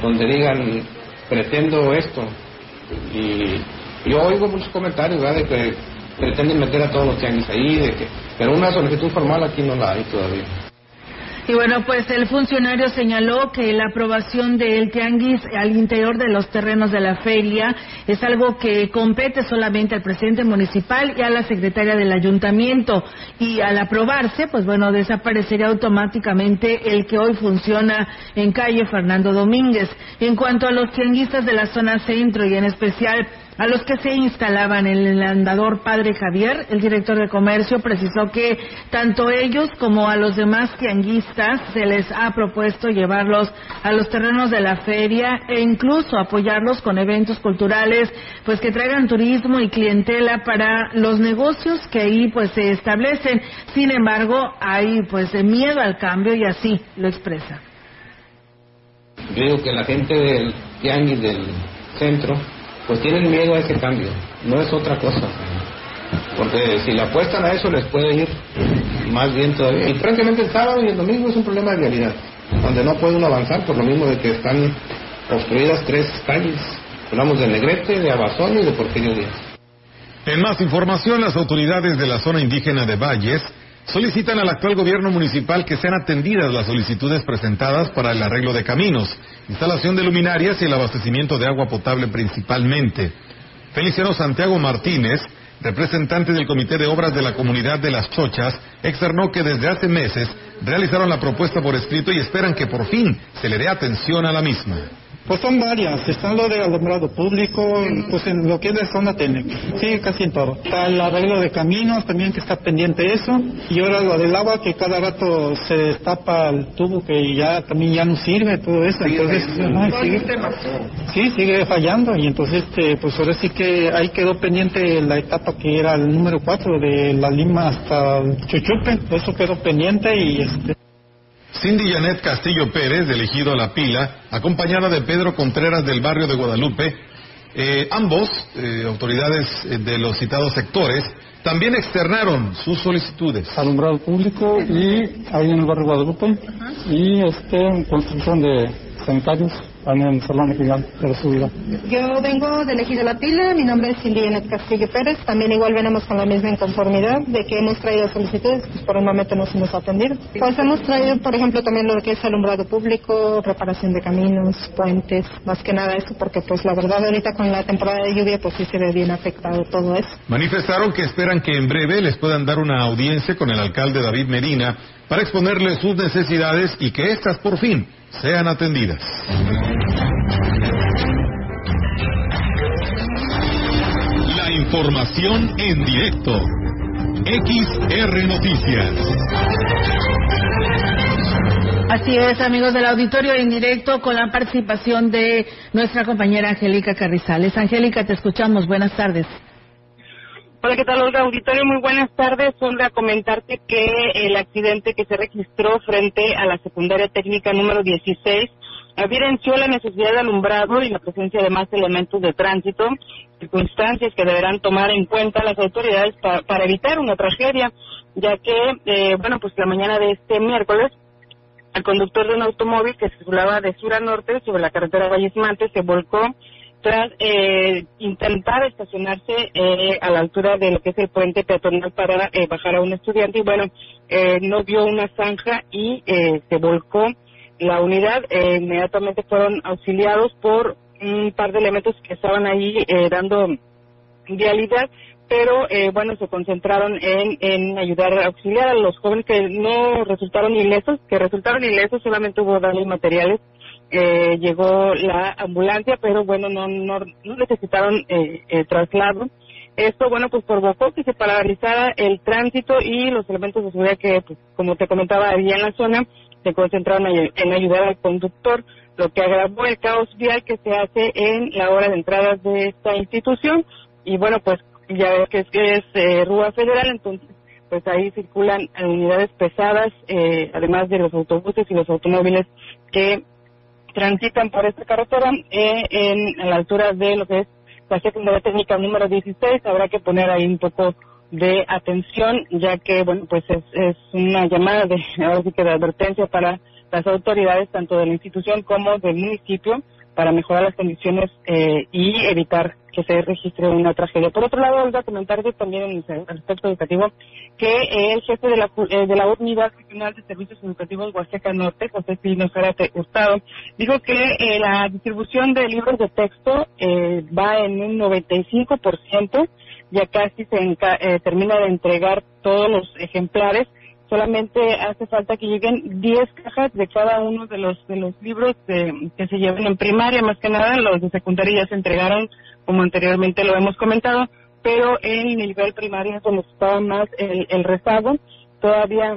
donde digan, pretendo esto. Y yo oigo muchos comentarios, ¿verdad?, de que pretenden meter a todos los tianguis ahí, de que, pero una solicitud formal aquí no la hay todavía. Y bueno, pues el funcionario señaló que la aprobación del tianguis al interior de los terrenos de la feria es algo que compete solamente al presidente municipal y a la secretaria del ayuntamiento. Y al aprobarse, pues bueno, desaparecería automáticamente el que hoy funciona en calle Fernando Domínguez. En cuanto a los tianguistas de la zona centro y en especial a los que se instalaban el andador Padre Javier, el director de comercio precisó que tanto ellos como a los demás tianguistas se les ha propuesto llevarlos a los terrenos de la feria e incluso apoyarlos con eventos culturales, pues que traigan turismo y clientela para los negocios que ahí pues se establecen. Sin embargo, hay pues miedo al cambio y así lo expresa. Yo digo que la gente del tianguis del centro, pues tienen miedo a ese cambio, no es otra cosa. Porque si le apuestan a eso les puede ir más bien todavía. Y francamente el sábado y el domingo es un problema de realidad, donde no puede uno avanzar por lo mismo de que están obstruidas tres calles. Hablamos de Negrete, de Abasón y de Porfirio Díaz. En más información, las autoridades de la zona indígena de Valles solicitan al actual gobierno municipal que sean atendidas las solicitudes presentadas para el arreglo de caminos, instalación de luminarias y el abastecimiento de agua potable principalmente. Feliciano Santiago Martínez, representante del Comité de Obras de la Comunidad de las Chochas, externó que desde hace meses realizaron la propuesta por escrito y esperan que por fin se le dé atención a la misma. Pues son varias, están lo de alumbrado público, pues en lo que es de zona TENEC, sí, casi en todo. Está el arreglo de caminos también que está pendiente eso, y ahora lo del agua que cada rato se destapa el tubo que ya también ya no sirve, todo eso, entonces ajá, sigue, sí, sigue fallando, y entonces este, pues ahora sí que ahí quedó pendiente la etapa que era el número 4 de la Lima hasta Chuchupe, eso quedó pendiente y este... Cindy Janet Castillo Pérez, de Elegido a la Pila, acompañada de Pedro Contreras del barrio de Guadalupe, eh, ambos, eh, autoridades eh, de los citados sectores, también externaron sus solicitudes. alumbrado público y ahí en el barrio Guadalupe y este construcción de sanitarios Yo vengo de Elegir de la Pila, mi nombre es Cindy Janet Castillo Pérez, también igual venimos con la misma inconformidad de que hemos traído solicitudes, pues por el momento no se nos ha atendido. Pues hemos traído, por ejemplo, también lo que es alumbrado público, reparación de caminos, puentes, más que nada eso, porque pues la verdad ahorita con la temporada de lluvia pues sí se ve bien afectado todo eso. Manifestaron que esperan que en breve les puedan dar una audiencia con el alcalde David Medina para exponerle sus necesidades y que éstas por fin sean atendidas. Información en directo. XR Noticias. Así es, amigos del auditorio en directo con la participación de nuestra compañera Angélica Carrizales. Angélica, te escuchamos. Buenas tardes. Hola, ¿qué tal, Olga? Auditorio, muy buenas tardes. Olga, comentarte que el accidente que se registró frente a la secundaria técnica número 16 evidenció la necesidad de alumbrado y la presencia de más elementos de tránsito, circunstancias que deberán tomar en cuenta las autoridades pa- para evitar una tragedia, ya que, eh, bueno, pues la mañana de este miércoles, el conductor de un automóvil que circulaba de sur a norte sobre la carretera Valles Mantes se volcó tras eh, intentar estacionarse eh, a la altura de lo que es el puente peatonal para eh, bajar a un estudiante y bueno, eh, no vio una zanja y eh, se volcó la unidad. eh, inmediatamente fueron auxiliados por un par de elementos que estaban ahí eh, dando vialidad, pero eh, bueno, se concentraron en, en ayudar a auxiliar a los jóvenes que no resultaron ilesos, que resultaron ilesos, solamente hubo daños materiales. Eh, llegó la ambulancia, pero bueno, no, no, no necesitaron eh, eh, traslado. Esto, bueno, pues provocó que se paralizara el tránsito y los elementos de seguridad que, pues, como te comentaba, había en la zona, se concentraron en en ayudar al conductor, lo que agravó el caos vial que se hace en la hora de entrada de esta institución. Y bueno, pues ya ves que es, que es eh, Rúa Federal, entonces pues ahí circulan unidades pesadas, eh, además de los autobuses y los automóviles que transitan por esta carretera eh, en, a la altura de lo que es la secundaria técnica número 16. Habrá que poner ahí un poco de atención, ya que, bueno, pues es, es una llamada de, [LAUGHS] ahora sí que de advertencia para las autoridades, tanto de la institución como del municipio, para mejorar las condiciones eh, y evitar que se registre una tragedia. Por otro lado, Olga, comentarte también en el aspecto educativo que el jefe de la, eh, de la Unidad Regional de Servicios Educativos Huasteca Norte, José Pino Zárate Hurtado, dijo que eh, la distribución de libros de texto eh, va en un 95%, ya casi se enca- eh, termina de entregar todos los ejemplares solamente hace falta que lleguen 10 cajas de cada uno de los de los libros de- que se llevan en primaria, más que nada los de secundaria ya se entregaron, como anteriormente lo hemos comentado, pero en nivel primario es donde estaba más el, el rezago. Todavía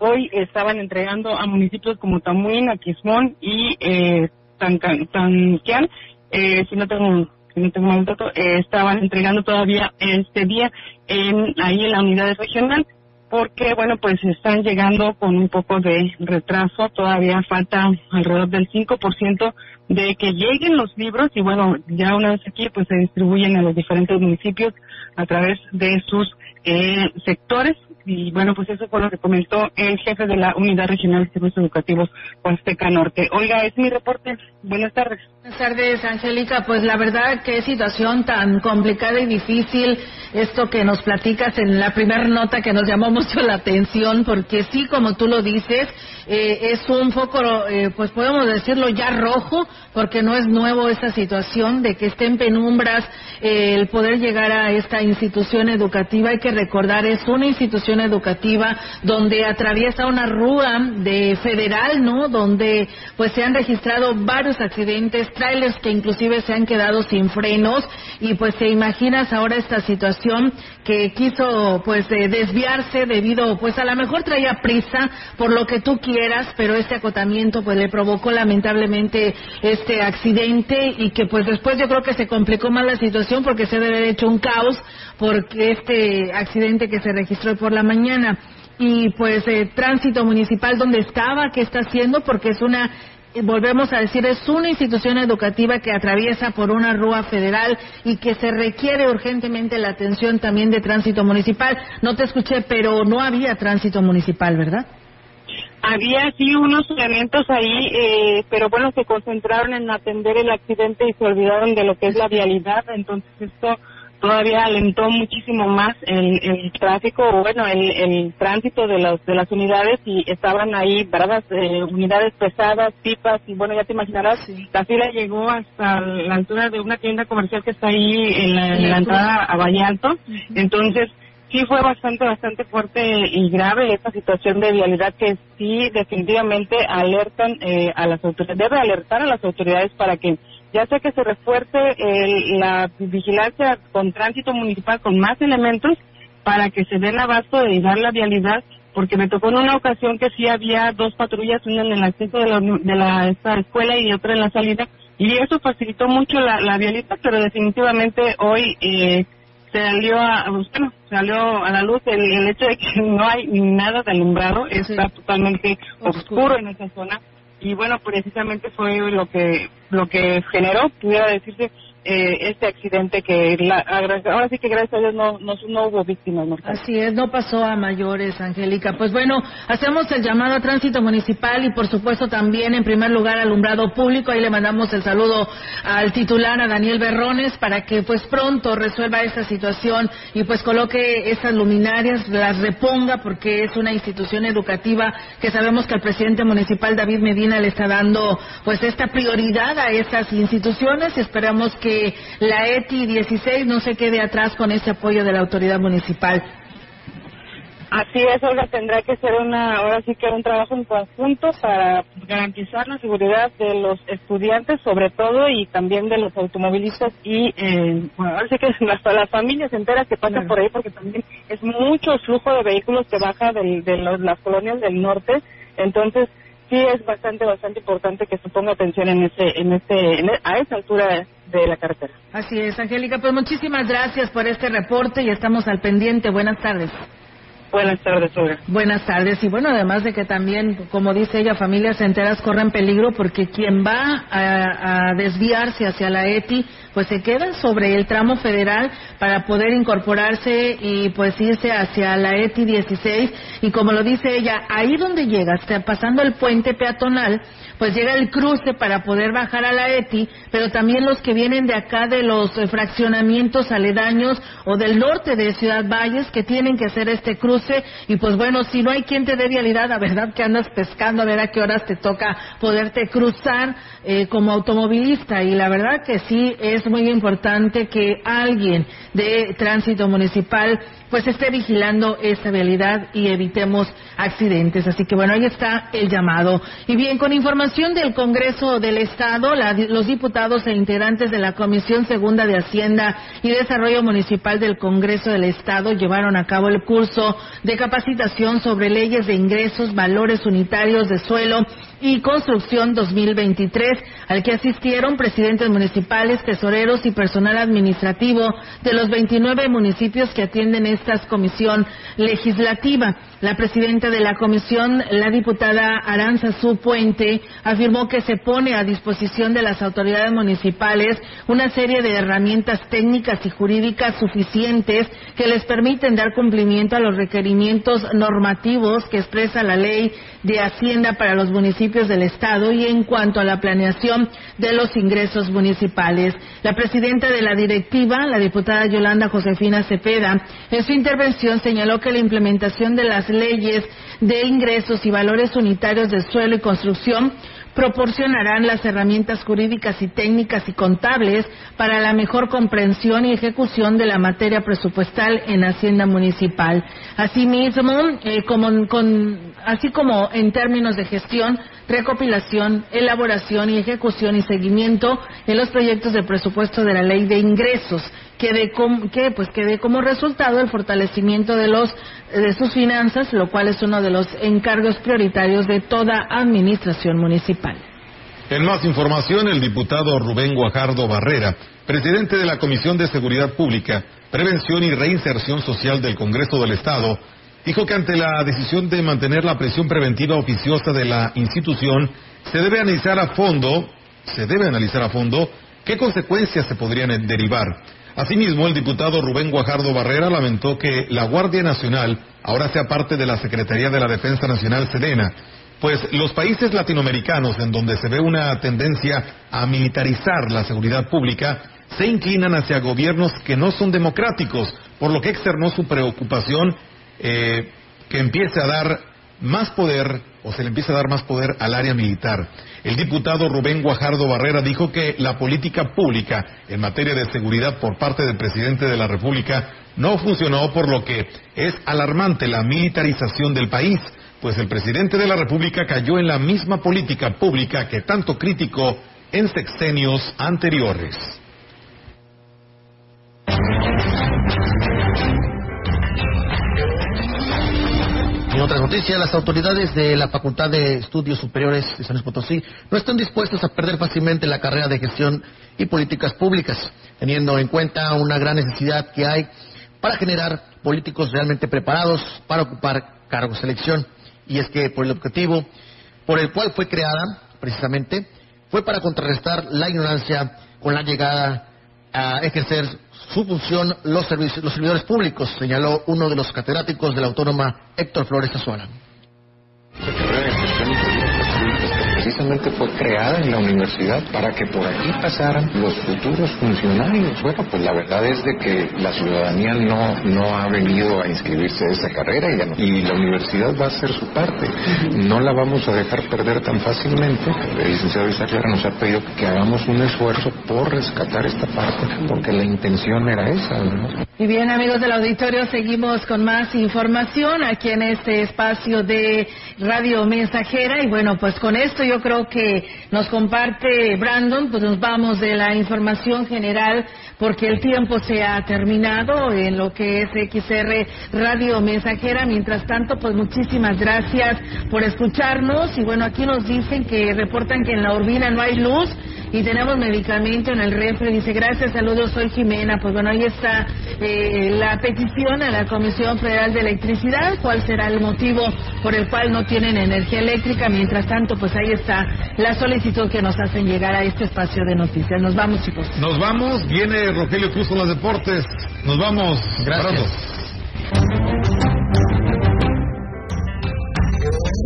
hoy estaban entregando a municipios como Tamuín, Aquismón y eh, Tanquián, eh, si no tengo tengo mal dato, eh, estaban entregando todavía este día en ahí en la unidad regional porque bueno pues están llegando con un poco de retraso todavía falta alrededor del 5% de que lleguen los libros y bueno ya una vez aquí pues se distribuyen a los diferentes municipios a través de sus eh, sectores y bueno pues eso fue lo que comentó el jefe de la unidad regional de servicios educativos Huasteca Norte. Oiga es mi reporte. Buenas tardes. Buenas tardes, Angélica. Pues la verdad, qué situación tan complicada y difícil esto que nos platicas en la primera nota que nos llamó mucho la atención, porque sí, como tú lo dices, eh, es un foco, eh, pues podemos decirlo ya rojo, porque no es nuevo esta situación de que esté en penumbras eh, el poder llegar a esta institución educativa. Hay que recordar, es una institución educativa donde atraviesa una rúa de federal, ¿no? Donde pues se han registrado varios accidentes, trailers que inclusive se han quedado sin frenos y pues te imaginas ahora esta situación que quiso pues eh, desviarse debido pues a lo mejor traía prisa por lo que tú quieras, pero este acotamiento pues le provocó lamentablemente este accidente y que pues después yo creo que se complicó más la situación porque se debe haber hecho un caos porque este accidente que se registró por la mañana. Y pues eh, tránsito municipal donde estaba, qué está haciendo porque es una volvemos a decir, es una institución educativa que atraviesa por una rúa federal y que se requiere urgentemente la atención también de tránsito municipal. No te escuché, pero no había tránsito municipal, ¿verdad? Había sí unos elementos ahí, eh, pero bueno, se concentraron en atender el accidente y se olvidaron de lo que es la vialidad, entonces esto todavía alentó muchísimo más el, el tráfico, o bueno, el, el tránsito de, los, de las unidades y estaban ahí bravas eh, unidades pesadas, pipas y bueno, ya te imaginarás, la fila llegó hasta la altura de una tienda comercial que está ahí en la, en la entrada a Valle Alto, entonces sí fue bastante, bastante fuerte y grave esta situación de vialidad que sí definitivamente alertan eh, a las autoridades, debe alertar a las autoridades para que ya sea que se refuerce el- la vigilancia con tránsito municipal con más elementos para que se den abasto de dar la vialidad porque me tocó en una ocasión que sí había dos patrullas, una en el acceso de la, de la esta escuela y otra en la salida, y eso facilitó mucho la, la vialidad, pero definitivamente hoy eh, salió a, bueno, salió a la luz el, el hecho de que [LAUGHS] no hay nada de alumbrado, está totalmente oscuro en esa zona y bueno precisamente fue lo que lo que generó pudiera decirse eh, este accidente que la, ahora sí que gracias a Dios no no, no hubo víctimas mortales. Así es, no pasó a mayores, Angélica. Pues bueno, hacemos el llamado a tránsito municipal y por supuesto también en primer lugar alumbrado público. Ahí le mandamos el saludo al titular, a Daniel Berrones, para que pues pronto resuelva esta situación y pues coloque esas luminarias, las reponga porque es una institución educativa que sabemos que el presidente municipal David Medina le está dando pues esta prioridad a estas instituciones y esperamos que la ETI 16 no se quede atrás con este apoyo de la autoridad municipal. Así es, Olga, tendrá que ser una, ahora sí que un trabajo en conjunto para garantizar la seguridad de los estudiantes, sobre todo, y también de los automovilistas y, eh, bueno, ahora sí que [LAUGHS] hasta las familias enteras que pasan por ahí, porque también es mucho flujo de vehículos que baja del- de los- las colonias del norte, entonces sí es bastante, bastante importante que se ponga atención en ese, en ese, en e- a esa altura de la carretera. Así es, Angélica. Pues muchísimas gracias por este reporte y estamos al pendiente. Buenas tardes. Buenas tardes, Olga. Buenas tardes. Y bueno, además de que también, como dice ella, familias enteras corren peligro porque quien va a, a desviarse hacia la ETI, pues se queda sobre el tramo federal para poder incorporarse y pues irse hacia la ETI 16. Y como lo dice ella, ahí donde llega, está pasando el puente peatonal, pues llega el cruce para poder bajar a la ETI, pero también los que vienen de acá de los eh, fraccionamientos aledaños o del norte de Ciudad Valles que tienen que hacer este cruce y pues bueno, si no hay quien te dé vialidad, la verdad que andas pescando a ver a qué horas te toca poderte cruzar eh, como automovilista y la verdad que sí es muy importante que alguien de tránsito municipal pues esté vigilando esta vialidad y evitemos accidentes. Así que bueno, ahí está el llamado. Y bien, con información del Congreso del Estado, los diputados e integrantes de la Comisión Segunda de Hacienda y Desarrollo Municipal del Congreso del Estado llevaron a cabo el curso de capacitación sobre leyes de ingresos, valores unitarios de suelo y construcción 2023, al que asistieron presidentes municipales, tesoreros y personal administrativo de los 29 municipios que atienden esta comisión legislativa. La presidenta de la comisión, la diputada Aranzazú Puente, afirmó que se pone a disposición de las autoridades municipales una serie de herramientas técnicas y jurídicas suficientes que les permiten dar cumplimiento a los requerimientos normativos que expresa la ley de Hacienda para los municipios del Estado y en cuanto a la planeación de los ingresos municipales. La presidenta de la directiva, la diputada Yolanda Josefina Cepeda, en su intervención señaló que la implementación de las leyes de ingresos y valores unitarios de suelo y construcción proporcionarán las herramientas jurídicas y técnicas y contables para la mejor comprensión y ejecución de la materia presupuestal en Hacienda Municipal. Asimismo, eh, así como en términos de gestión, recopilación, elaboración y ejecución y seguimiento en los proyectos de presupuesto de la Ley de Ingresos, que dé com- que, pues, que dé como resultado el fortalecimiento de, los, de sus finanzas, lo cual es uno de los encargos prioritarios de toda administración municipal. En más información, el diputado Rubén Guajardo Barrera, presidente de la Comisión de Seguridad Pública, Prevención y Reinserción Social del Congreso del Estado, dijo que ante la decisión de mantener la presión preventiva oficiosa de la institución, se debe analizar a fondo, se debe analizar a fondo qué consecuencias se podrían derivar. Asimismo, el diputado Rubén Guajardo Barrera lamentó que la Guardia Nacional ahora sea parte de la Secretaría de la Defensa Nacional Sedena pues los países latinoamericanos en donde se ve una tendencia a militarizar la seguridad pública se inclinan hacia gobiernos que no son democráticos, por lo que externó su preocupación eh, que empiece a dar más poder o se le empieza a dar más poder al área militar. El diputado Rubén Guajardo Barrera dijo que la política pública en materia de seguridad por parte del presidente de la República no funcionó, por lo que es alarmante la militarización del país, pues el presidente de la República cayó en la misma política pública que tanto criticó en sexenios anteriores. En otras noticias, las autoridades de la Facultad de Estudios Superiores de San Luis Potosí no están dispuestos a perder fácilmente la carrera de gestión y políticas públicas, teniendo en cuenta una gran necesidad que hay para generar políticos realmente preparados para ocupar cargos de elección. Y es que por el objetivo por el cual fue creada, precisamente, fue para contrarrestar la ignorancia con la llegada a ejercer su función los, servicios, los servidores públicos, señaló uno de los catedráticos de la autónoma Héctor Flores Azuara. Precisamente fue creada en la universidad para que por aquí pasaran los futuros funcionarios. Bueno, pues la verdad es de que la ciudadanía no, no ha venido a inscribirse a esa carrera y, ya no- y la universidad va a hacer su parte. No la vamos a dejar perder tan fácilmente. El licenciado Isaac Lara nos ha pedido que hagamos un esfuerzo por rescatar esta parte, porque la intención era esa. ¿no? Y bien, amigos del auditorio, seguimos con más información aquí en este espacio de Radio Mensajera. Y bueno, pues con esto yo creo que nos comparte Brandon, pues nos vamos de la información general porque el tiempo se ha terminado en lo que es XR Radio Mensajera. Mientras tanto, pues muchísimas gracias por escucharnos. Y bueno, aquí nos dicen que reportan que en la Urbina no hay luz y tenemos medicamento en el refri. Dice, gracias, saludos, soy Jimena. Pues bueno, ahí está eh, la petición a la Comisión Federal de Electricidad. ¿Cuál será el motivo por el cual no tienen energía eléctrica? Mientras tanto, pues ahí está la solicitud que nos hacen llegar a este espacio de noticias. Nos vamos, chicos. Nos vamos, viene Rogelio Cruz con los deportes. Nos vamos. Gracias.